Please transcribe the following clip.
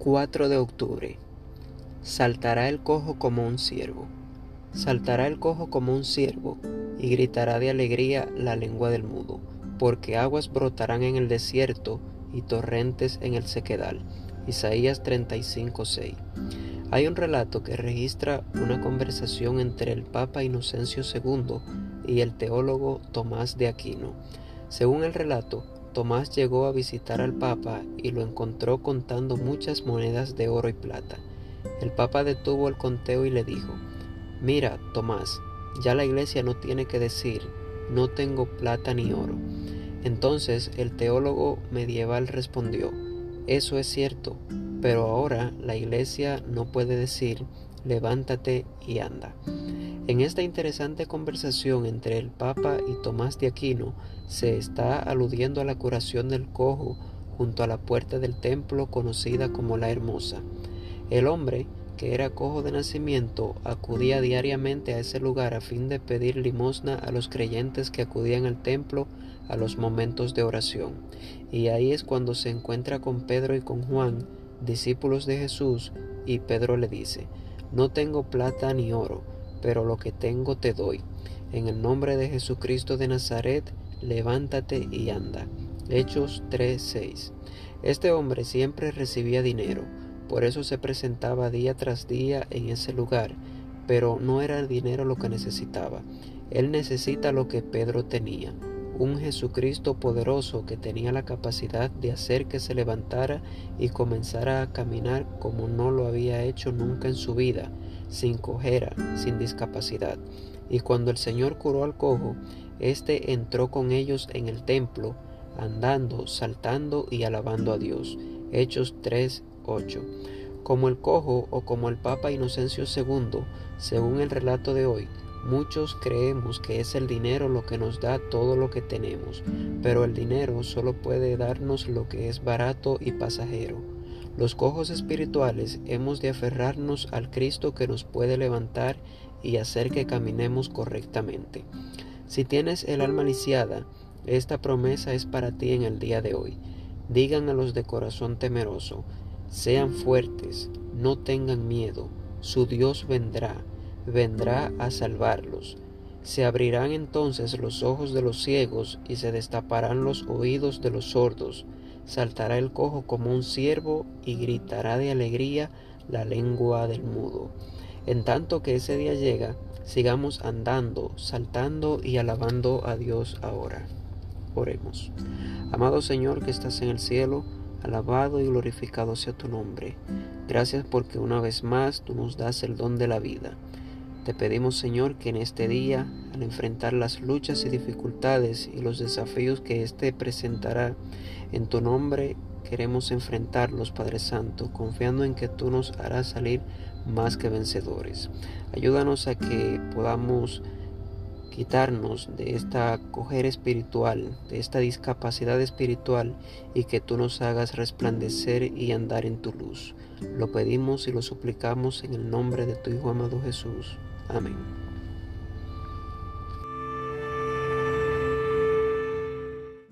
4 de octubre. Saltará el cojo como un ciervo. Saltará el cojo como un ciervo y gritará de alegría la lengua del mudo, porque aguas brotarán en el desierto y torrentes en el sequedal. Isaías 35:6. Hay un relato que registra una conversación entre el Papa Inocencio II y el teólogo Tomás de Aquino. Según el relato, Tomás llegó a visitar al Papa y lo encontró contando muchas monedas de oro y plata. El Papa detuvo el conteo y le dijo, Mira, Tomás, ya la iglesia no tiene que decir, no tengo plata ni oro. Entonces el teólogo medieval respondió, eso es cierto, pero ahora la iglesia no puede decir, levántate y anda. En esta interesante conversación entre el Papa y Tomás de Aquino se está aludiendo a la curación del cojo junto a la puerta del templo conocida como la Hermosa. El hombre, que era cojo de nacimiento, acudía diariamente a ese lugar a fin de pedir limosna a los creyentes que acudían al templo a los momentos de oración. Y ahí es cuando se encuentra con Pedro y con Juan, discípulos de Jesús, y Pedro le dice, No tengo plata ni oro, pero lo que tengo te doy. En el nombre de Jesucristo de Nazaret, levántate y anda. Hechos 3:6. Este hombre siempre recibía dinero, por eso se presentaba día tras día en ese lugar, pero no era el dinero lo que necesitaba. Él necesita lo que Pedro tenía, un Jesucristo poderoso que tenía la capacidad de hacer que se levantara y comenzara a caminar como no lo había hecho nunca en su vida, sin cojera, sin discapacidad. Y cuando el Señor curó al cojo, éste entró con ellos en el templo, andando, saltando y alabando a Dios. Hechos 3, 8. Como el cojo o como el Papa Inocencio II, según el relato de hoy, Muchos creemos que es el dinero lo que nos da todo lo que tenemos, pero el dinero solo puede darnos lo que es barato y pasajero. Los cojos espirituales hemos de aferrarnos al Cristo que nos puede levantar y hacer que caminemos correctamente. Si tienes el alma lisiada, esta promesa es para ti en el día de hoy. Digan a los de corazón temeroso, sean fuertes, no tengan miedo, su Dios vendrá vendrá a salvarlos. Se abrirán entonces los ojos de los ciegos y se destaparán los oídos de los sordos. Saltará el cojo como un ciervo y gritará de alegría la lengua del mudo. En tanto que ese día llega, sigamos andando, saltando y alabando a Dios ahora. Oremos. Amado Señor que estás en el cielo, alabado y glorificado sea tu nombre. Gracias porque una vez más tú nos das el don de la vida. Te pedimos, Señor, que en este día, al enfrentar las luchas y dificultades y los desafíos que éste presentará, en tu nombre queremos enfrentarlos, Padre Santo, confiando en que tú nos harás salir más que vencedores. Ayúdanos a que podamos quitarnos de esta coger espiritual, de esta discapacidad espiritual y que tú nos hagas resplandecer y andar en tu luz. Lo pedimos y lo suplicamos en el nombre de tu Hijo amado Jesús. Amén.